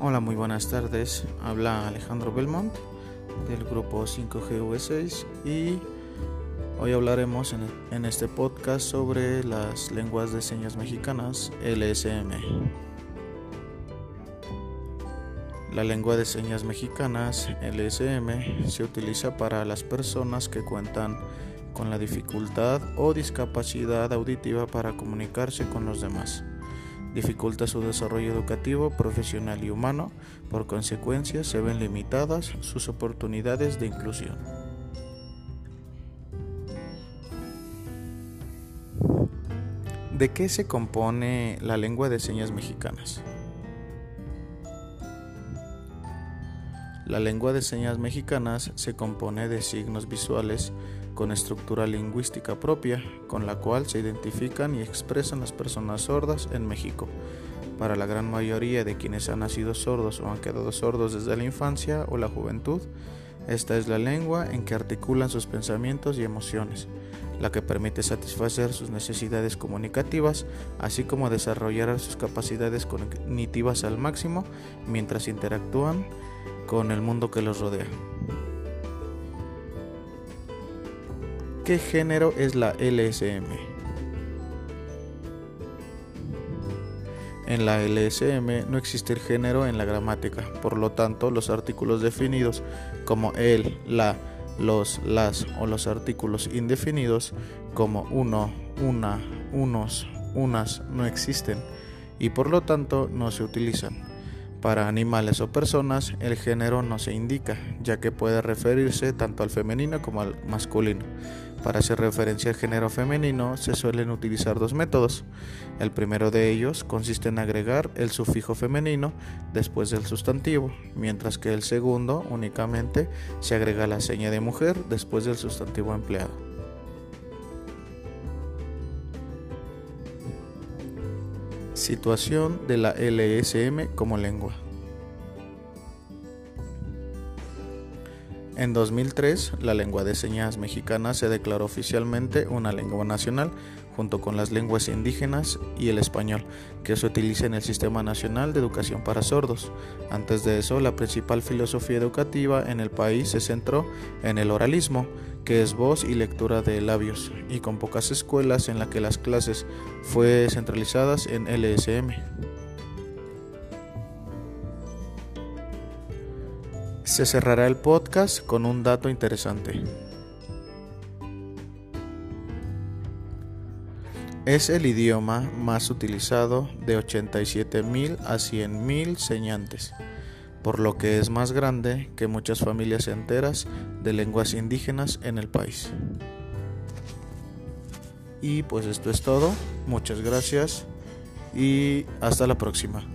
Hola, muy buenas tardes. Habla Alejandro Belmont del grupo 5GV6 y hoy hablaremos en, este podcast sobre las lenguas de señas mexicanas LSM. La lengua de señas mexicanas LSM se utiliza para las personas que cuentan con la dificultad o discapacidad auditiva para comunicarse con los demás dificulta su desarrollo educativo, profesional y humano, por consecuencia se ven limitadas sus oportunidades de inclusión. ¿De qué se compone la lengua de señas mexicanas? La lengua de señas mexicanas se compone de signos visuales con estructura lingüística propia, con la cual se identifican y expresan las personas sordas en México. Para la gran mayoría de quienes han nacido sordos o han quedado sordos desde la infancia o la juventud, esta es la lengua en que articulan sus pensamientos y emociones, la que permite satisfacer sus necesidades comunicativas, así como desarrollar sus capacidades cognitivas al máximo mientras interactúan con el mundo que los rodea. ¿Qué género es la LSM? En la LSM no existe el género en la gramática, por lo tanto los artículos definidos como el, la, los, las o los artículos indefinidos como uno, una, unos, unas no existen y por lo tanto no se utilizan. Para animales o personas, el género no se indica, ya que puede referirse tanto al femenino como al masculino. Para hacer referencia al género femenino se suelen utilizar dos métodos. El primero de ellos consiste en agregar el sufijo femenino después del sustantivo, mientras que el segundo únicamente se agrega la seña de mujer después del sustantivo empleado. Situación de la LSM como lengua. En 2003, la lengua de señas mexicana se declaró oficialmente una lengua nacional junto con las lenguas indígenas y el español, que se utiliza en el Sistema Nacional de Educación para Sordos. Antes de eso, la principal filosofía educativa en el país se centró en el oralismo, que es voz y lectura de labios, y con pocas escuelas en las que las clases fue centralizadas en LSM. Se cerrará el podcast con un dato interesante. Es el idioma más utilizado de 87.000 a 100.000 señantes por lo que es más grande que muchas familias enteras de lenguas indígenas en el país. Y pues esto es todo, muchas gracias y hasta la próxima.